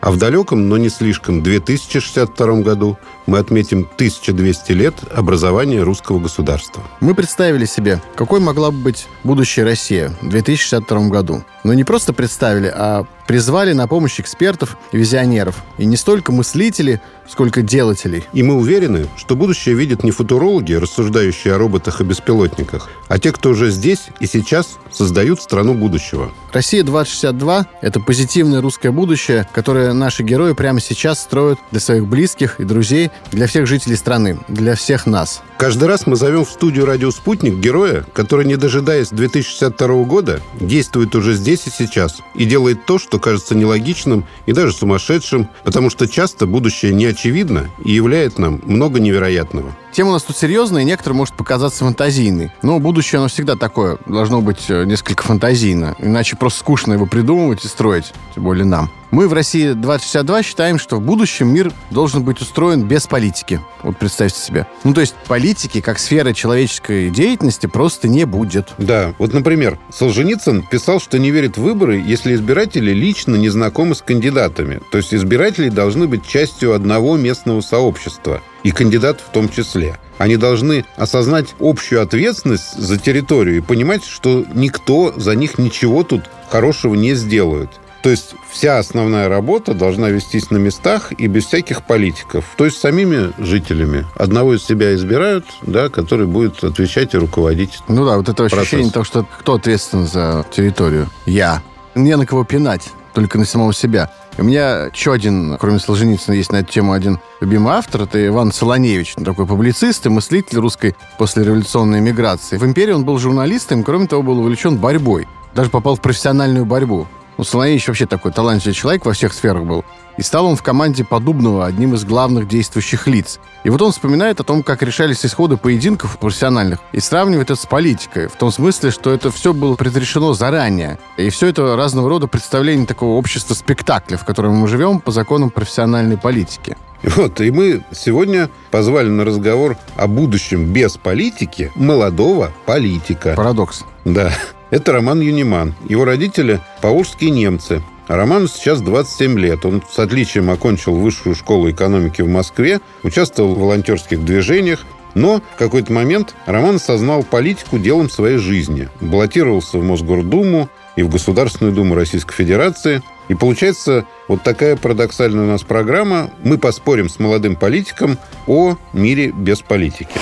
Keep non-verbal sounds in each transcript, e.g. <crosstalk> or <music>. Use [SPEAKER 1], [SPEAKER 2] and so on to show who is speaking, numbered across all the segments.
[SPEAKER 1] А в далеком, но не слишком, 2062 году мы отметим 1200 лет образования русского государства.
[SPEAKER 2] Мы представили себе, какой могла бы быть будущая Россия в 2062 году. Но не просто представили, а призвали на помощь экспертов и визионеров. И не столько мыслителей, сколько делателей.
[SPEAKER 1] И мы уверены, что будущее видят не футурологи, рассуждающие о роботах и беспилотниках, а те, кто уже здесь и сейчас создают страну будущего.
[SPEAKER 2] Россия 2062 — это позитивное русское будущее, которое наши герои прямо сейчас строят для своих близких и друзей, для всех жителей страны, для всех нас.
[SPEAKER 1] Каждый раз мы зовем в студию «Радио Спутник» героя, который, не дожидаясь 2062 года, действует уже здесь и сейчас и делает то, что кажется нелогичным и даже сумасшедшим, потому что часто будущее не очевидно и являет нам много невероятного.
[SPEAKER 2] Тема у нас тут серьезная, и некоторым может показаться фантазийной. Но будущее, оно всегда такое. Должно быть э, несколько фантазийно. Иначе просто скучно его придумывать и строить. Тем более нам. Мы в России 2062 считаем, что в будущем мир должен быть устроен без политики. Вот представьте себе. Ну, то есть политики, как сфера человеческой деятельности, просто не будет.
[SPEAKER 1] Да. Вот, например, Солженицын писал, что не верит в выборы, если избиратели лично не знакомы с кандидатами. То есть избиратели должны быть частью одного местного сообщества и кандидат в том числе. Они должны осознать общую ответственность за территорию и понимать, что никто за них ничего тут хорошего не сделает. То есть вся основная работа должна вестись на местах и без всяких политиков. То есть самими жителями. Одного из себя избирают, да, который будет отвечать и руководить.
[SPEAKER 2] Ну да, вот это процесс. ощущение того, что кто ответственен за территорию? Я. Не на кого пинать, только на самого себя. У меня еще один, кроме Солженицына, есть на эту тему один любимый автор. Это Иван Солоневич, такой публицист и мыслитель русской послереволюционной миграции. В «Империи» он был журналистом, кроме того, был увлечен борьбой. Даже попал в профессиональную борьбу. Ну, Соловейевич вообще такой талантливый человек во всех сферах был. И стал он в команде Подубного одним из главных действующих лиц. И вот он вспоминает о том, как решались исходы поединков профессиональных и сравнивает это с политикой. В том смысле, что это все было предрешено заранее. И все это разного рода представление такого общества спектакля, в котором мы живем по законам профессиональной политики. <laughs>
[SPEAKER 1] Вот, и мы сегодня позвали на разговор о будущем без политики молодого политика.
[SPEAKER 2] Парадокс.
[SPEAKER 1] Да. Это Роман Юниман. Его родители – паушские немцы. А Роману сейчас 27 лет. Он с отличием окончил высшую школу экономики в Москве, участвовал в волонтерских движениях, но в какой-то момент Роман осознал политику делом своей жизни. Баллотировался в Мосгордуму и в Государственную Думу Российской Федерации. И получается вот такая парадоксальная у нас программа. Мы поспорим с молодым политиком о мире без политики.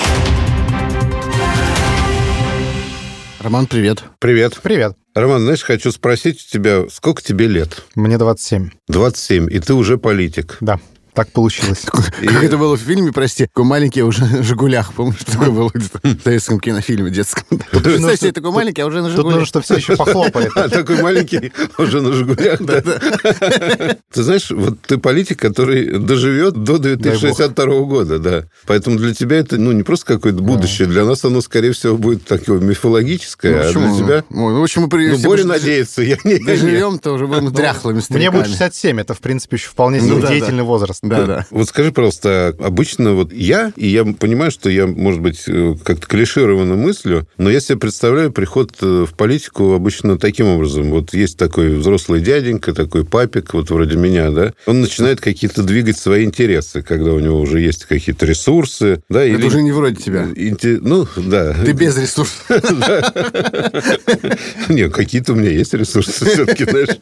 [SPEAKER 2] Роман, привет.
[SPEAKER 1] Привет.
[SPEAKER 3] Привет.
[SPEAKER 1] Роман, знаешь, хочу спросить у тебя, сколько тебе лет?
[SPEAKER 3] Мне 27.
[SPEAKER 1] 27, и ты уже политик.
[SPEAKER 3] Да. Так получилось. <laughs>
[SPEAKER 2] Как это было в фильме, прости, такой маленький, уже на «Жигулях». Помнишь, такое было в советском кинофильме детском? <laughs> Представь себе, такой маленький, а уже на
[SPEAKER 3] «Жигулях». Тут нужно, что все еще похлопает. <laughs>
[SPEAKER 1] Такой маленький, уже на «Жигулях». Ты знаешь, вот ты политик, который доживет до 2062 года, да. Поэтому для тебя это, ну, не просто какое-то будущее. Для нас оно, скорее всего, будет такое мифологическое, а для тебя...
[SPEAKER 2] Ну, в общем, мы...
[SPEAKER 1] Ну, Боря надеется.
[SPEAKER 2] Доживем-то уже будем дряхлыми
[SPEAKER 3] Мне будет 67, это, в принципе, еще вполне ну деятельный возраст.
[SPEAKER 2] Да, да.
[SPEAKER 1] Вот скажи, пожалуйста, обычно вот я, и я понимаю, что я, может быть, э, как-то клишированно мыслю, но я себе представляю приход э, в политику обычно таким образом. Вот есть такой взрослый дяденька, такой папик, вот вроде меня, да, он начинает какие-то двигать свои интересы, когда у него уже есть какие-то ресурсы, да,
[SPEAKER 2] Это или... уже не вроде тебя.
[SPEAKER 1] Ну, да.
[SPEAKER 2] Ты без ресурсов. <laughs>
[SPEAKER 1] Не, какие-то у меня есть ресурсы все-таки, знаешь.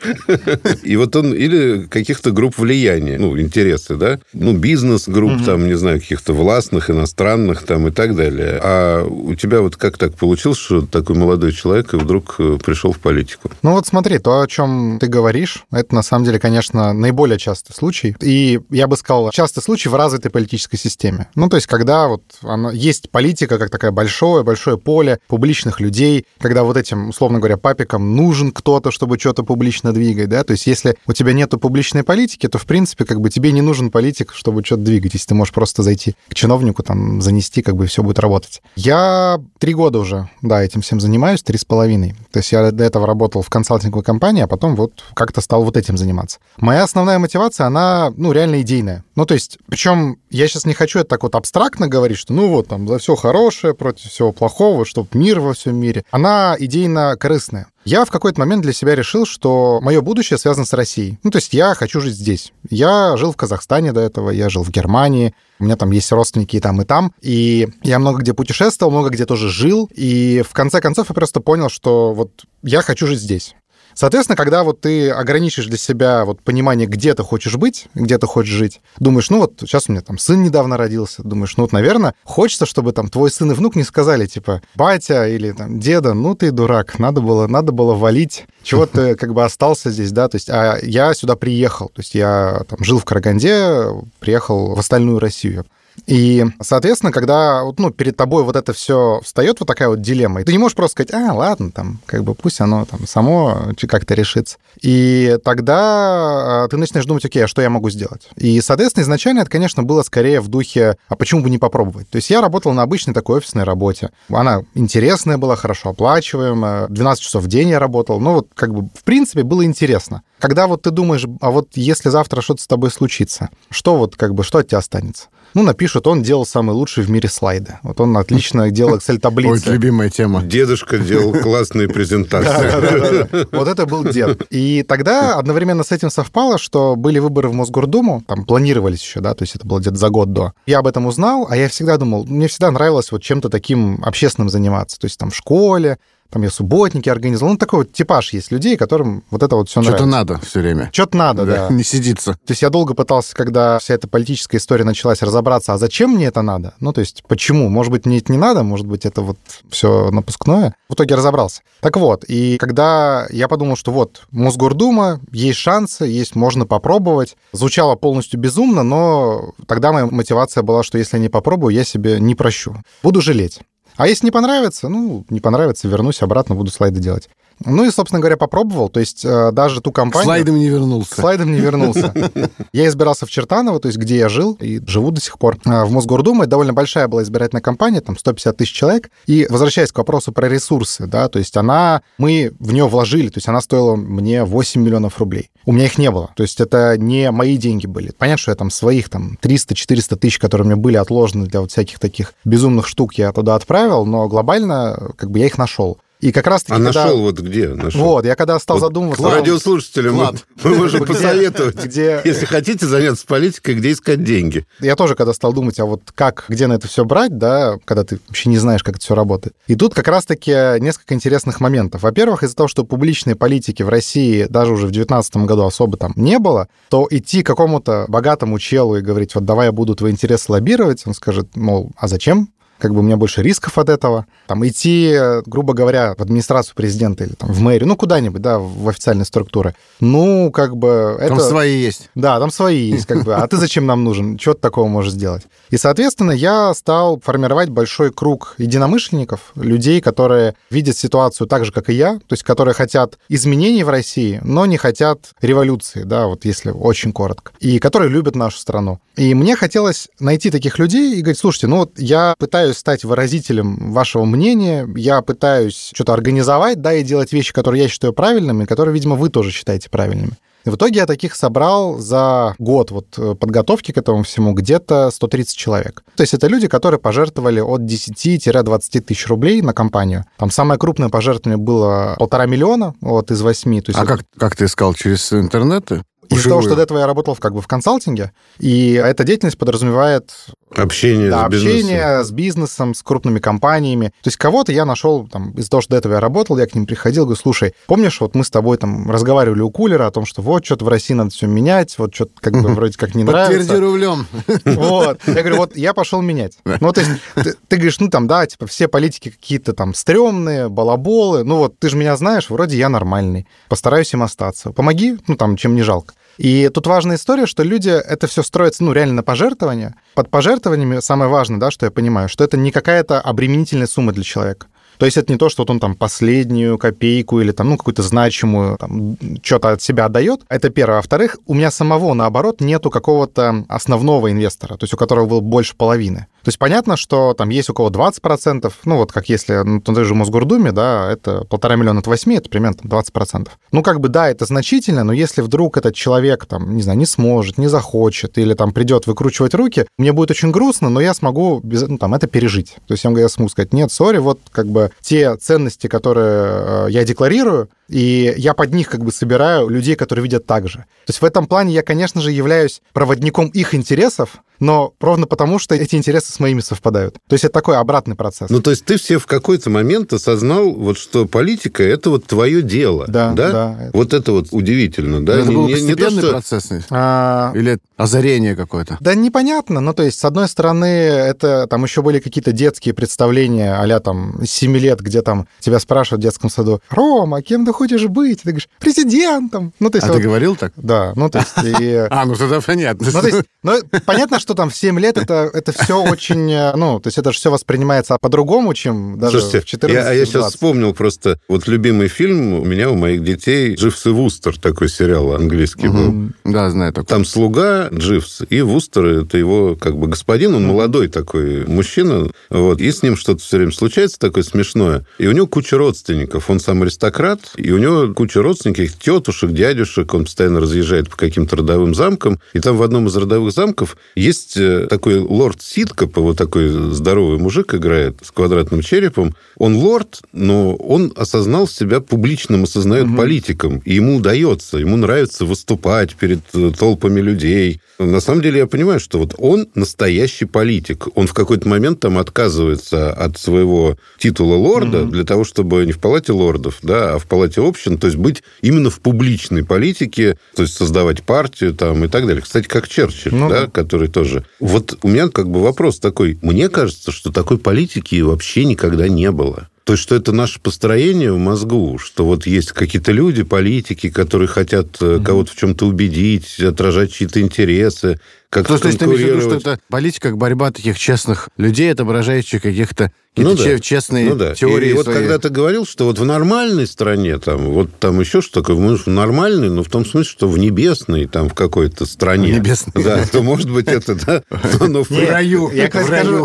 [SPEAKER 1] И вот он или каких-то групп влияния, ну, интересы, да, ну, бизнес-групп, угу. там, не знаю, каких-то властных, иностранных там и так далее. А у тебя вот как так получилось, что такой молодой человек вдруг э, пришел в политику?
[SPEAKER 3] Ну вот смотри, то, о чем ты говоришь, это на самом деле, конечно, наиболее частый случай. И я бы сказал, частый случай в развитой политической системе. Ну, то есть, когда вот оно, есть политика как такое большое, большое поле публичных людей, когда вот этим, условно говоря, папикам нужен кто-то, чтобы что-то публично двигать, да, то есть если у тебя нету публичной политики, то, в принципе, как бы тебе не нужен нужен политик, чтобы что-то двигать, если ты можешь просто зайти к чиновнику, там, занести, как бы все будет работать. Я три года уже, да, этим всем занимаюсь, три с половиной. То есть я до этого работал в консалтинговой компании, а потом вот как-то стал вот этим заниматься. Моя основная мотивация, она, ну, реально идейная. Ну, то есть, причем я сейчас не хочу это так вот абстрактно говорить, что, ну, вот, там, за все хорошее, против всего плохого, чтобы мир во всем мире. Она идейно корыстная. Я в какой-то момент для себя решил, что мое будущее связано с Россией. Ну, то есть я хочу жить здесь. Я жил в Казахстане до этого, я жил в Германии, у меня там есть родственники и там, и там. И я много где путешествовал, много где тоже жил. И в конце концов я просто понял, что вот я хочу жить здесь. Соответственно, когда вот ты ограничишь для себя вот понимание, где ты хочешь быть, где ты хочешь жить, думаешь, ну вот сейчас у меня там сын недавно родился, думаешь, ну вот, наверное, хочется, чтобы там твой сын и внук не сказали, типа, батя или там деда, ну ты дурак, надо было, надо было валить, чего ты как бы остался здесь, да, то есть, а я сюда приехал, то есть я там жил в Караганде, приехал в остальную Россию. И, соответственно, когда ну, перед тобой вот это все встает, вот такая вот дилемма, и ты не можешь просто сказать, а, ладно, там, как бы пусть оно там само как-то решится. И тогда а, ты начинаешь думать, окей, а что я могу сделать? И, соответственно, изначально это, конечно, было скорее в духе, а почему бы не попробовать? То есть я работал на обычной такой офисной работе. Она интересная была, хорошо оплачиваемая, 12 часов в день я работал. Ну, вот как бы, в принципе, было интересно. Когда вот ты думаешь, а вот если завтра что-то с тобой случится, что вот как бы, что от тебя останется? Ну, напишут, он делал самый лучший в мире слайды. Вот он отлично <laughs> делал Excel-таблицы.
[SPEAKER 2] Ой, любимая тема.
[SPEAKER 1] Дедушка делал классные презентации. <laughs>
[SPEAKER 3] Вот это был дед. И тогда одновременно с этим совпало, что были выборы в Мосгордуму, там планировались еще, да, то есть это было где-то за год до. Я об этом узнал, а я всегда думал, мне всегда нравилось вот чем-то таким общественным заниматься, то есть там в школе, там я субботники организовал. Ну, такой вот типаж есть людей, которым вот это вот все нравится.
[SPEAKER 2] Что-то надо все время.
[SPEAKER 3] Что-то надо, да, да. <laughs>
[SPEAKER 2] Не сидится.
[SPEAKER 3] То есть я долго пытался, когда вся эта политическая история началась, разобраться, а зачем мне это надо? Ну, то есть почему? Может быть, мне это не надо, может быть, это вот все напускное. В итоге разобрался. Так вот, и когда я подумал, что вот, Мосгордума, есть шансы, есть, можно попробовать. Звучало полностью безумно, но тогда моя мотивация была, что если я не попробую, я себе не прощу. Буду жалеть. А если не понравится, ну, не понравится, вернусь обратно, буду слайды делать. Ну и, собственно говоря, попробовал. То есть э, даже ту компанию...
[SPEAKER 2] Слайдом не вернулся.
[SPEAKER 3] Слайдом не вернулся. <laughs> Я избирался в Чертаново, то есть где я жил и живу до сих пор. Э, в Мосгордуму это довольно большая была избирательная кампания, там 150 тысяч человек. И возвращаясь к вопросу про ресурсы, да, то есть она... Мы в нее вложили, то есть она стоила мне 8 миллионов рублей. У меня их не было. То есть это не мои деньги были. Понятно, что я там своих там 300-400 тысяч, которые меня были отложены для вот всяких таких безумных штук, я туда отправил, но глобально как бы я их нашел. И как раз таки,
[SPEAKER 1] А
[SPEAKER 3] когда...
[SPEAKER 1] нашел вот где? Нашел?
[SPEAKER 3] Вот, я когда стал вот задумываться...
[SPEAKER 1] Радиослушателям мы, <laughs> мы можем посоветовать,
[SPEAKER 3] где...
[SPEAKER 1] если хотите заняться политикой, где искать деньги.
[SPEAKER 3] Я тоже когда стал думать, а вот как, где на это все брать, да, когда ты вообще не знаешь, как это все работает. И тут как раз-таки несколько интересных моментов. Во-первых, из-за того, что публичной политики в России даже уже в 2019 году особо там не было, то идти к какому-то богатому челу и говорить, вот давай я буду твои интересы лоббировать, он скажет, мол, а зачем? Как бы у меня больше рисков от этого. Там идти, грубо говоря, в администрацию президента или там в мэрию, ну, куда-нибудь, да, в официальные структуры. Ну, как бы...
[SPEAKER 2] Там
[SPEAKER 3] это...
[SPEAKER 2] свои есть.
[SPEAKER 3] Да, там свои есть, как бы. А ты зачем нам нужен? Что ты такого можешь сделать? И, соответственно, я стал формировать большой круг единомышленников, людей, которые видят ситуацию так же, как и я, то есть которые хотят изменений в России, но не хотят революции, да, вот если очень коротко, и которые любят нашу страну. И мне хотелось найти таких людей и говорить, слушайте, ну вот я пытаюсь стать выразителем вашего мнения, я пытаюсь что-то организовать, да, и делать вещи, которые я считаю правильными, которые, видимо, вы тоже считаете правильными. И в итоге я таких собрал за год вот э, подготовки к этому всему где-то 130 человек. То есть это люди, которые пожертвовали от 10-20 тысяч рублей на компанию. Там самое крупное пожертвование было полтора миллиона вот, из восьми.
[SPEAKER 2] А
[SPEAKER 3] это...
[SPEAKER 2] как, как ты искал, через интернеты?
[SPEAKER 3] Из-за того, что до этого я работал как бы в консалтинге, и эта деятельность подразумевает
[SPEAKER 1] общение,
[SPEAKER 3] да,
[SPEAKER 1] с,
[SPEAKER 3] общение
[SPEAKER 1] бизнесом.
[SPEAKER 3] с бизнесом, с крупными компаниями. То есть кого-то я нашел там из-за того, что до этого я работал, я к ним приходил, говорю, слушай, помнишь, вот мы с тобой там разговаривали у кулера о том, что вот что-то в России надо все менять, вот что-то как бы вроде как не нравится.
[SPEAKER 2] Подтверди рублем.
[SPEAKER 3] Вот. Я говорю, вот я пошел менять. Ну, то есть ты, ты говоришь, ну там, да, типа все политики какие-то там стрёмные, балаболы, ну вот ты же меня знаешь, вроде я нормальный, постараюсь им остаться. Помоги, ну там, чем не жалко. И тут важная история, что люди, это все строится, ну, реально на пожертвования. Под пожертвованиями самое важное, да, что я понимаю, что это не какая-то обременительная сумма для человека. То есть это не то, что вот он там последнюю копейку или там, ну, какую-то значимую там, что-то от себя отдает. Это первое. Во-вторых, у меня самого, наоборот, нету какого-то основного инвестора, то есть у которого было больше половины. То есть понятно, что там есть у кого 20%, ну вот как если ну, той же Мосгордуме, да, это полтора миллиона от 8, это примерно там, 20%. Ну как бы да, это значительно, но если вдруг этот человек там, не знаю, не сможет, не захочет или там придет выкручивать руки, мне будет очень грустно, но я смогу без, ну, там, это пережить. То есть я могу сказать, нет, сори, вот как бы те ценности, которые э, я декларирую, и я под них как бы собираю людей, которые видят так же. То есть в этом плане я, конечно же, являюсь проводником их интересов, но ровно потому, что эти интересы с моими совпадают. То есть это такой обратный процесс.
[SPEAKER 1] Ну, то есть ты все в какой-то момент осознал, вот что политика — это вот твое дело.
[SPEAKER 3] Да,
[SPEAKER 1] да.
[SPEAKER 3] да.
[SPEAKER 1] Вот это вот удивительно, да?
[SPEAKER 2] Это был
[SPEAKER 1] Не- не то, что-
[SPEAKER 2] процесс?
[SPEAKER 3] А,
[SPEAKER 2] Или озарение какое-то?
[SPEAKER 3] Да непонятно. Ну, то есть, с одной стороны, это там еще были какие-то детские представления а там с 7 лет, где там тебя спрашивают в детском саду, Рома, кем ты хочешь быть? Ты говоришь, президентом. Ну, то есть,
[SPEAKER 2] А
[SPEAKER 3] вот-
[SPEAKER 2] ты говорил так?
[SPEAKER 3] Да, ну, то есть, и... <laughs>
[SPEAKER 2] А, ну тогда понятно.
[SPEAKER 3] Ну, то есть, ну, понятно, что там в 7 лет это, это все очень, э, ну, то есть это же все воспринимается по-другому, чем даже
[SPEAKER 1] Слушайте,
[SPEAKER 3] в 14
[SPEAKER 1] я, я сейчас
[SPEAKER 3] 20.
[SPEAKER 1] вспомнил просто, вот любимый фильм у меня, у моих детей, «Дживс и Вустер», такой сериал английский был.
[SPEAKER 2] Мгм. Да, знаю такое.
[SPEAKER 1] Там слуга Дживс, и Вустер это его как бы господин, он молодой такой мужчина, вот, и с ним что-то все время случается такое смешное. И у него куча родственников, он сам аристократ, и у него куча родственников, тетушек, дядюшек, он постоянно разъезжает по каким-то родовым замкам, и там в одном из родовых замков есть э, такой лорд Ситкоп, его такой здоровый мужик играет с квадратным черепом. Он лорд, но он осознал себя публичным, осознает политиком, и ему удается, ему нравится выступать перед э, толпами людей. На самом деле я понимаю, что вот он настоящий политик. Он в какой-то момент там отказывается от своего титула лорда для того, чтобы не в палате лордов, да, а в палате общин, то есть быть именно в публичной политике, то есть создавать партию там и так далее. Кстати, как Черчилль,
[SPEAKER 3] Ну
[SPEAKER 1] да,
[SPEAKER 3] да.
[SPEAKER 1] который тоже. Вот у меня как бы вопрос такой. Мне кажется, что такой политики вообще никогда не было. То есть, что это наше построение в мозгу, что вот есть какие-то люди, политики, которые хотят э, кого-то в чем-то убедить, отражать чьи-то интересы, как-то
[SPEAKER 2] То есть ты имеешь в виду, что это политика, как борьба таких честных людей, отображающих каких-то
[SPEAKER 1] Ну да.
[SPEAKER 2] че- честные
[SPEAKER 1] Ну да.
[SPEAKER 2] теории
[SPEAKER 1] И, вот
[SPEAKER 2] свои.
[SPEAKER 1] когда ты говорил, что вот в нормальной стране, там, вот там еще что такое, может, в нормальной, но в том смысле, что в небесной, там, в какой-то стране.
[SPEAKER 2] В небесной.
[SPEAKER 1] Да, то, может быть, это, да, но в
[SPEAKER 2] раю,
[SPEAKER 3] Я,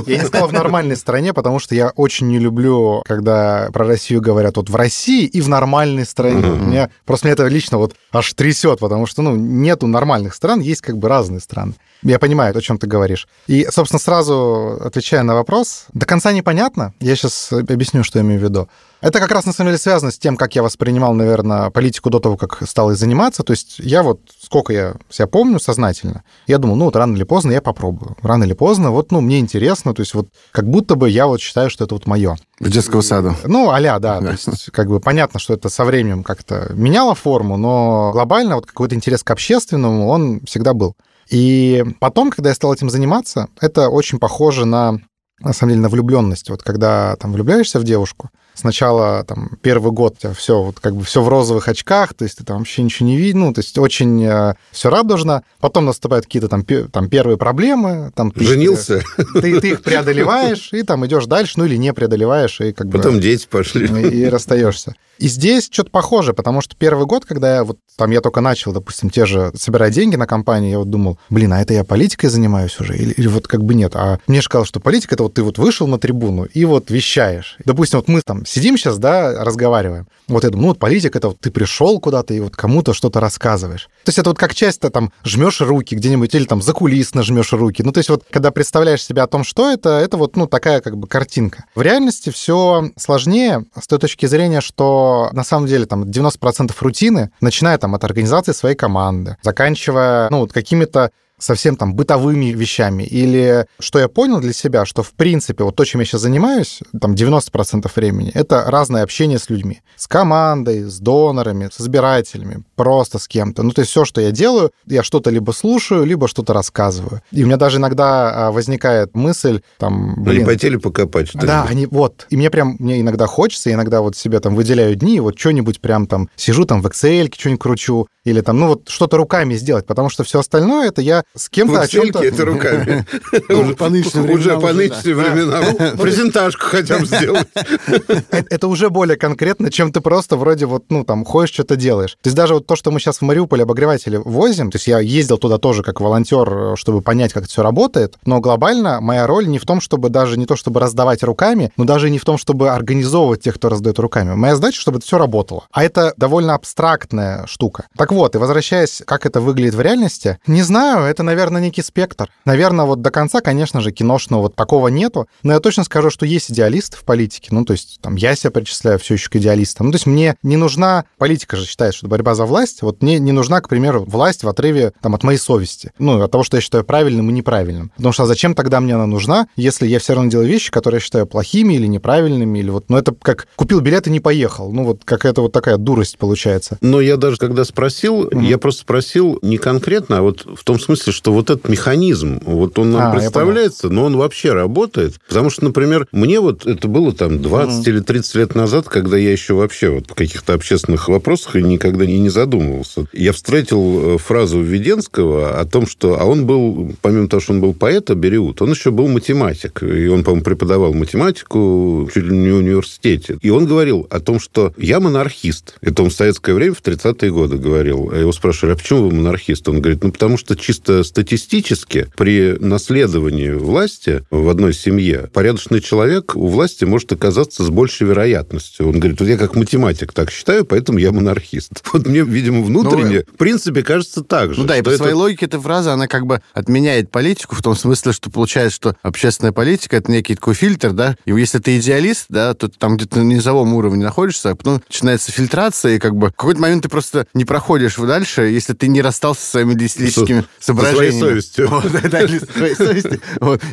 [SPEAKER 3] я сказал в нормальной стране, потому что я очень не люблю, когда про Россию говорят вот в России и в нормальной стране. Меня, просто меня это лично вот аж трясет, потому что, ну, нету нормальных стран, есть как бы разные страны. Я понимаю, о чем ты говоришь. И, собственно, сразу отвечая на вопрос, до конца непонятно. Я сейчас объясню, что я имею в виду. Это как раз, на самом деле, связано с тем, как я воспринимал, наверное, политику до того, как стал ей заниматься. То есть я вот, сколько я себя помню сознательно, я думал, ну вот рано или поздно я попробую. Рано или поздно, вот, ну, мне интересно, то есть вот как будто бы я вот считаю, что это вот мое.
[SPEAKER 2] В детского сада.
[SPEAKER 3] Ну, аля, да. <laughs> То есть, как бы понятно, что это со временем как-то меняло форму, но глобально вот какой-то интерес к общественному, он всегда был. И потом, когда я стал этим заниматься, это очень похоже на на самом деле, на влюбленность. Вот когда там влюбляешься в девушку, сначала там первый год у тебя все вот как бы все в розовых очках, то есть ты там вообще ничего не видишь, ну, то есть очень э, все радужно. Потом наступают какие-то там, там первые проблемы, там ты
[SPEAKER 1] Женился,
[SPEAKER 3] ты, ты их преодолеваешь и там идешь дальше, ну или не преодолеваешь и как бы
[SPEAKER 1] потом дети пошли.
[SPEAKER 3] и расстаешься. И здесь что-то похоже, потому что первый год, когда я вот там я только начал, допустим, те же собирать деньги на компании, я вот думал, блин, а это я политикой занимаюсь уже? Или, или вот как бы нет? А мне же казалось, что политика это вот ты вот вышел на трибуну и вот вещаешь. Допустим, вот мы там сидим сейчас, да, разговариваем. Вот я думаю, ну вот политика это вот ты пришел куда-то и вот кому-то что-то рассказываешь. То есть это вот как часто там жмешь руки где-нибудь или там закулисно жмешь руки. Ну то есть вот когда представляешь себя о том, что это, это вот ну такая как бы картинка. В реальности все сложнее с той точки зрения, что на самом деле там 90% рутины, начиная там от организации своей команды, заканчивая ну вот какими-то совсем там бытовыми вещами. Или что я понял для себя, что в принципе вот то, чем я сейчас занимаюсь, там 90% времени, это разное общение с людьми. С командой, с донорами, с избирателями, просто с кем-то. Ну, то есть все, что я делаю, я что-то либо слушаю, либо что-то рассказываю. И у меня даже иногда а, возникает мысль, там,
[SPEAKER 1] Ну, не
[SPEAKER 3] блин,
[SPEAKER 1] пойти ли покопать что-нибудь?
[SPEAKER 3] да, они вот. И мне прям, мне иногда хочется, иногда вот себе там выделяю дни, вот что-нибудь прям там сижу там в Excel, что-нибудь кручу, или там, ну вот что-то руками сделать, потому что все остальное это я с кем-то о чем-то...
[SPEAKER 1] это руками. <laughs> Уже по нынешним временам. Презентажку хотя бы сделать. <laughs>
[SPEAKER 3] Э, Это уже более конкретно, чем ты просто вроде вот, ну, там, ходишь, что-то делаешь. То есть даже вот то, что мы сейчас в Мариуполе обогреватели возим, то есть я ездил туда тоже как волонтер, чтобы понять, как это все работает, но глобально моя роль не в том, чтобы даже не то, чтобы раздавать руками, но даже не в том, чтобы организовывать тех, кто раздает руками. Моя задача, чтобы это все работало. А это довольно абстрактная штука. Так вот, и возвращаясь, как это выглядит в реальности, не знаю, это, наверное, некий спектр. Наверное, вот до конца, конечно же, киношного вот такого нету, но я точно скажу, что есть идеалисты в политике, ну, то есть там я себя причисляю все еще к идеалистам. Ну, то есть мне не нужна, политика же считает, что это борьба за власть, вот мне не нужна, к примеру, власть в отрыве там от моей совести, ну, от того, что я считаю правильным и неправильным. Потому что а зачем тогда мне она нужна, если я все равно делаю вещи, которые я считаю плохими или неправильными, или вот, ну, это как купил билет и не поехал. Ну, вот какая-то вот такая дурость получается.
[SPEAKER 1] Но я даже когда спросил,
[SPEAKER 3] Мгм.
[SPEAKER 1] я просто спросил не конкретно, а вот в том смысле, что вот этот механизм, вот он нам
[SPEAKER 3] А, я
[SPEAKER 1] представляется, но он вообще работает. Потому что, например, мне вот это было там 20 или 30 лет назад, когда я еще вообще вот в каких-то общественных вопросах и никогда и не задумывался. Я встретил э, фразу Введенского о том, что... А он был, помимо того, что он был поэт, Бериут, он еще был математик. И он, по-моему, преподавал математику чуть ли не в университете. И он говорил о том, что я монархист. Это он в советское время, в 30-е годы говорил. А Его спрашивали, а почему вы монархист? Он говорит, ну, потому что чисто статистически при наследовании власти в одной семье порядочный человек у власти может оказаться с большей вероятностью. Он говорит, вот я как математик так считаю, поэтому я монархист. <laughs> Вот мне, видимо, внутренне, в принципе, кажется так же.
[SPEAKER 2] Ну да, и по
[SPEAKER 1] это-
[SPEAKER 2] своей логике эта фраза, она как бы отменяет политику в том смысле, что получается, что общественная политика это некий такой фильтр, да, и если ты идеалист, да, то ты там где-то на низовом уровне находишься, а потом начинается фильтрация, и как бы в какой-то момент ты просто не проходишь дальше, если ты не расстался со своими личными
[SPEAKER 1] Со- со
[SPEAKER 2] соображениями.
[SPEAKER 1] своей совестью. <laughs> <laughs>
[SPEAKER 2] Своей.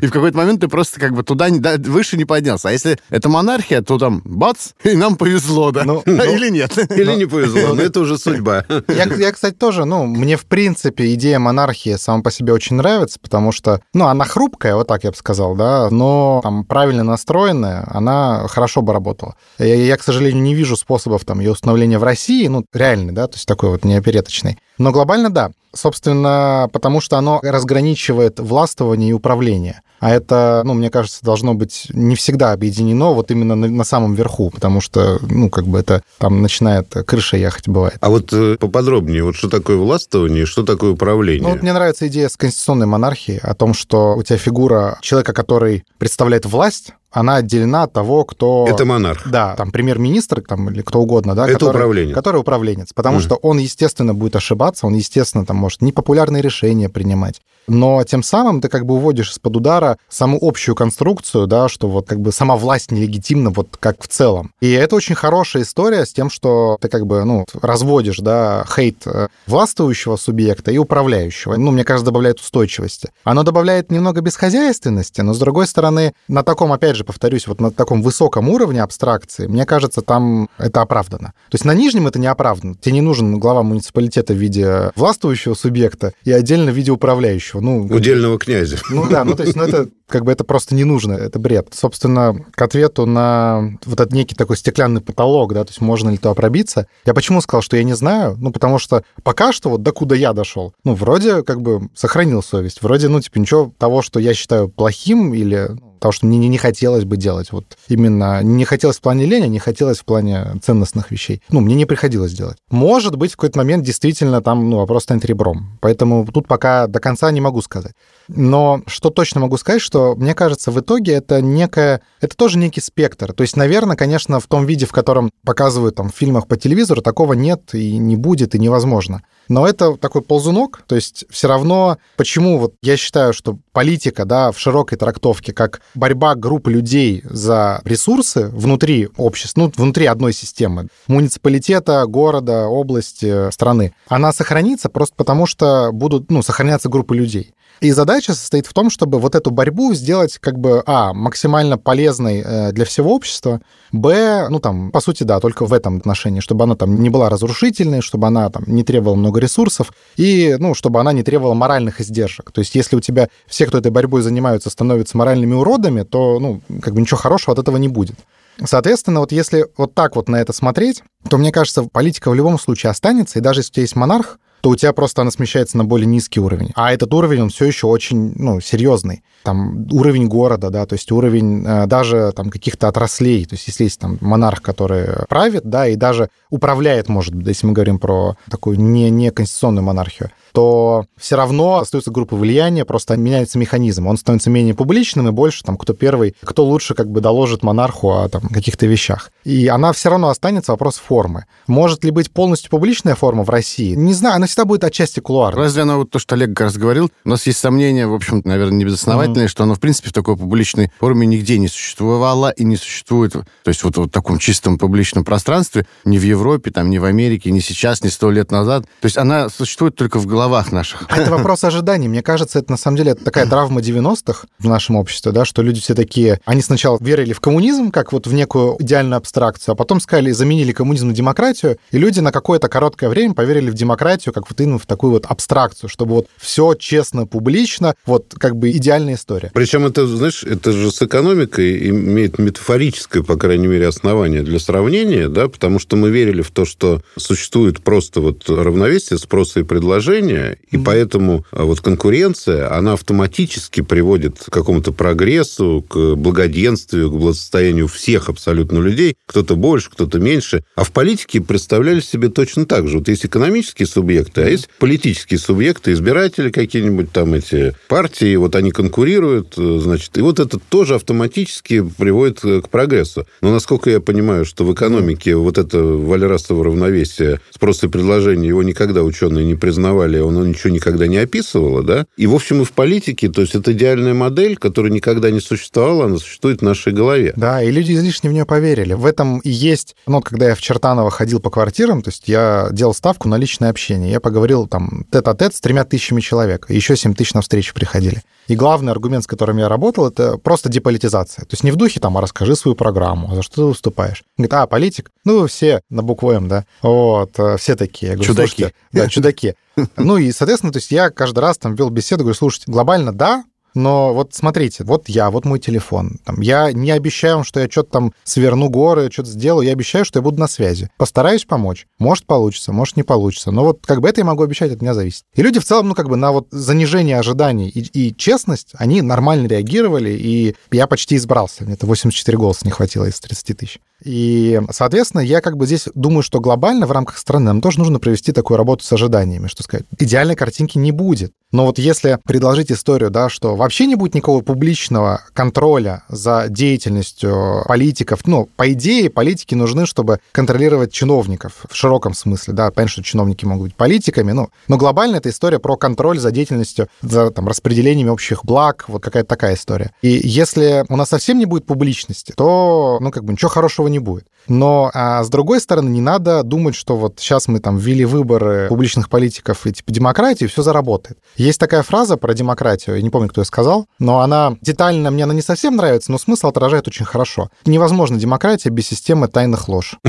[SPEAKER 2] И в какой-то момент ты просто как бы туда выше не поднялся. А если это монархия, то там бац, и нам повезло, да.
[SPEAKER 3] Ну, <laughs> ну,
[SPEAKER 2] Или нет.
[SPEAKER 1] Или не повезло, но это уже судьба.
[SPEAKER 3] Я, я, кстати, тоже, ну, мне, в принципе, идея монархии сама по себе очень нравится, потому что, ну, она хрупкая, вот так я бы сказал, да, но там правильно настроенная, она хорошо бы работала. Я, я, к сожалению, не вижу способов там ее установления в России, ну, реальный, да, то есть такой вот не опереточный. Но глобально, да. Собственно, потому что оно разграничивает властвование и управление. А это, ну, мне кажется, должно быть не всегда объединено вот именно на, на самом верху, потому что, ну, как бы это там начинает крыша ехать, бывает.
[SPEAKER 1] А вот э, поподробнее, вот что такое властвование и что такое управление?
[SPEAKER 3] Ну, вот мне нравится идея с конституционной монархией о том, что у тебя фигура человека, который представляет власть, она отделена от того, кто...
[SPEAKER 1] Это монарх.
[SPEAKER 3] Да, там премьер-министр там, или кто угодно, да,
[SPEAKER 1] Это
[SPEAKER 3] который,
[SPEAKER 1] управленец.
[SPEAKER 3] который управленец. Потому
[SPEAKER 1] Мгм.
[SPEAKER 3] что он, естественно, будет ошибаться, он, естественно, там может непопулярные решения принимать. Но тем самым ты как бы уводишь из-под удара саму общую конструкцию, да, что вот как бы сама власть нелегитимна вот как в целом. И это очень хорошая история с тем, что ты как бы, ну, разводишь, да, хейт э, властвующего субъекта и управляющего. Ну, мне кажется, добавляет устойчивости. Оно добавляет немного бесхозяйственности, но, с другой стороны, на таком, опять же, повторюсь, вот на таком высоком уровне абстракции, мне кажется, там это оправдано. То есть на нижнем это не оправдано. Тебе не нужен глава муниципалитета в виде властвующего субъекта и отдельно в виде управляющего. Ну,
[SPEAKER 1] Удельного князя.
[SPEAKER 3] ну да, ну то есть, ну это как бы это просто не нужно, это бред. Собственно, к ответу на вот этот некий такой стеклянный потолок, да, то есть можно ли туда пробиться. Я почему сказал, что я не знаю? Ну, потому что пока что вот докуда я дошел, ну, вроде как бы сохранил совесть, вроде, ну, типа, ничего того, что я считаю плохим или ну, того, что мне не, хотелось бы делать. Вот именно не хотелось в плане лени, не хотелось в плане ценностных вещей. Ну, мне не приходилось делать. Может быть, в какой-то момент действительно там, ну, вопрос станет ребром. Поэтому тут пока до конца не могу сказать. Но что точно могу сказать, что мне кажется, в итоге это некая, это тоже некий спектр. То есть, наверное, конечно, в том виде, в котором показывают там в фильмах по телевизору, такого нет и не будет, и невозможно. Но это такой ползунок, то есть все равно, почему вот я считаю, что политика, да, в широкой трактовке, как борьба групп людей за ресурсы внутри общества, ну, внутри одной системы, муниципалитета, города, области, страны, она сохранится просто потому, что будут, ну, сохраняться группы людей. И задача состоит в том, чтобы вот эту борьбу сделать как бы, а, максимально полезной э, для всего общества, б, ну там, по сути, да, только в этом отношении, чтобы она там не была разрушительной, чтобы она там не требовала много ресурсов, и, ну, чтобы она не требовала моральных издержек. То есть если у тебя все, кто этой борьбой занимаются, становятся моральными уродами, то, ну, как бы ничего хорошего от этого не будет. Соответственно, вот если вот так вот на это смотреть, то, мне кажется, политика в любом случае останется, и даже если у тебя есть монарх, то у тебя просто она смещается на более низкий уровень. А этот уровень, он все еще очень, ну, серьезный. Там уровень города, да, то есть уровень э, даже там каких-то отраслей. То есть если есть там монарх, который правит, да, и даже управляет, может быть, если мы говорим про такую не, не конституционную монархию, то все равно остается группа влияния, просто меняется механизм. Он становится менее публичным и больше там кто первый, кто лучше как бы доложит монарху о там, каких-то вещах. И она все равно останется вопрос формы. Может ли быть полностью публичная форма в России? Не знаю, она всегда будет отчасти кулуарной.
[SPEAKER 2] Разве она вот то, что Олег раз говорил, у нас есть сомнения, в общем, наверное, небезосновательные, mm-hmm. что она, в принципе, в такой публичной форме нигде не существовала и не существует. То есть вот, вот в таком чистом публичном пространстве, ни в Европе, там, ни в Америке, ни сейчас, ни сто лет назад. То есть она существует только в голове головах наших.
[SPEAKER 3] А это вопрос ожиданий. Мне кажется, это на самом деле такая травма 90-х в нашем обществе, да, что люди все такие, они сначала верили в коммунизм, как вот в некую идеальную абстракцию, а потом сказали, заменили коммунизм на демократию, и люди на какое-то короткое время поверили в демократию, как вот именно в такую вот абстракцию, чтобы вот все честно, публично, вот как бы идеальная история.
[SPEAKER 1] Причем это, знаешь, это же с экономикой имеет метафорическое, по крайней мере, основание для сравнения, да, потому что мы верили в то, что существует просто вот равновесие спроса и предложения, движения, и mm-hmm. поэтому а, вот конкуренция, она автоматически приводит к какому-то прогрессу, к благоденствию, к благосостоянию всех абсолютно людей. Кто-то больше, кто-то меньше. А в политике представляли себе точно так же. Вот есть экономические субъекты, а есть политические субъекты, избиратели какие-нибудь там эти партии, вот они конкурируют, э, значит, и вот это тоже автоматически приводит э, к прогрессу. Но насколько я понимаю, что в экономике вот это валерасово равновесие спроса и предложения, его никогда ученые не признавали, оно ничего никогда не описывало, да? И, в общем, и в политике, то есть это идеальная модель, которая никогда не существовала, она существует в нашей голове.
[SPEAKER 3] Да, и люди излишне в нее поверили. В этом и есть... Ну, когда я в Чертаново ходил по квартирам, то есть я делал ставку на личное общение. Я поговорил там тет-а-тет с тремя тысячами человек. Еще семь тысяч на встречу приходили. И главный аргумент, с которым я работал, это просто деполитизация. То есть не в духе там, а расскажи свою программу, а за что ты выступаешь. Говорит, а, политик? Ну, все на букву М, да? Вот, э, все такие.
[SPEAKER 2] Я говорю, чудаки.
[SPEAKER 3] Да, чудаки. Ну и, соответственно, то есть я каждый раз там вел беседу, говорю, слушайте, глобально да, но вот смотрите, вот я, вот мой телефон. Там, я не обещаю вам, что я что-то там сверну горы, что-то сделаю. Я обещаю, что я буду на связи. Постараюсь помочь. Может, получится, может, не получится. Но вот как бы это я могу обещать, от меня зависит. И люди в целом, ну, как бы на вот занижение ожиданий и, и честность, они нормально реагировали, и я почти избрался. Мне это 84 голоса не хватило из 30 тысяч. И, соответственно, я как бы здесь думаю, что глобально в рамках страны нам тоже нужно провести такую работу с ожиданиями, что сказать, идеальной картинки не будет. Но вот если предложить историю, да, что вообще не будет никакого публичного контроля за деятельностью политиков, ну, по идее, политики нужны, чтобы контролировать чиновников в широком смысле, да, понятно, что чиновники могут быть политиками, ну, но глобально это история про контроль за деятельностью, за там, распределением общих благ, вот какая-то такая история. И если у нас совсем не будет публичности, то, ну, как бы ничего хорошего не будет. Но, а с другой стороны, не надо думать, что вот сейчас мы там ввели выборы публичных политиков и типа демократии, все заработает. Есть такая фраза про демократию, я не помню, кто ее сказал, но она детально мне она не совсем нравится, но смысл отражает очень хорошо. Невозможно демократия без системы тайных лож. <laughs>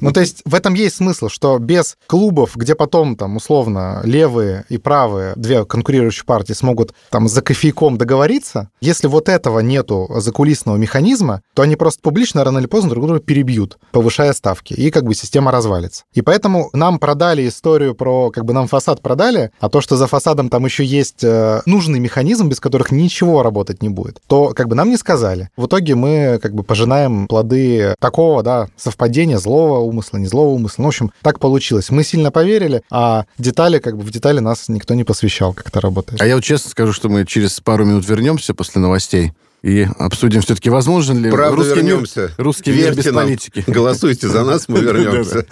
[SPEAKER 3] Ну, то есть в этом есть смысл, что без клубов, где потом там условно левые и правые, две конкурирующие партии смогут там за кофейком договориться, если вот этого нету закулисного механизма, то они просто публично рано или поздно друг друга перебьют, повышая ставки, и как бы система развалится. И поэтому нам продали историю про, как бы нам фасад продали, а то, что за фасадом там еще есть э, нужный механизм, без которых ничего работать не будет, то как бы нам не сказали. В итоге мы как бы пожинаем плоды такого, да, совпадения злого умысла, не злого умысла. Ну, в общем, так получилось. Мы сильно поверили, а детали, как бы в детали нас никто не посвящал, как это работает.
[SPEAKER 2] А я вот честно скажу, что мы через пару минут вернемся после новостей и обсудим все-таки, возможно ли
[SPEAKER 1] Правда русский вернемся.
[SPEAKER 2] мир, русский мир без нам. политики.
[SPEAKER 1] Голосуйте за нас, мы <laughs> вернемся.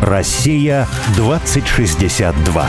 [SPEAKER 4] Россия 2062.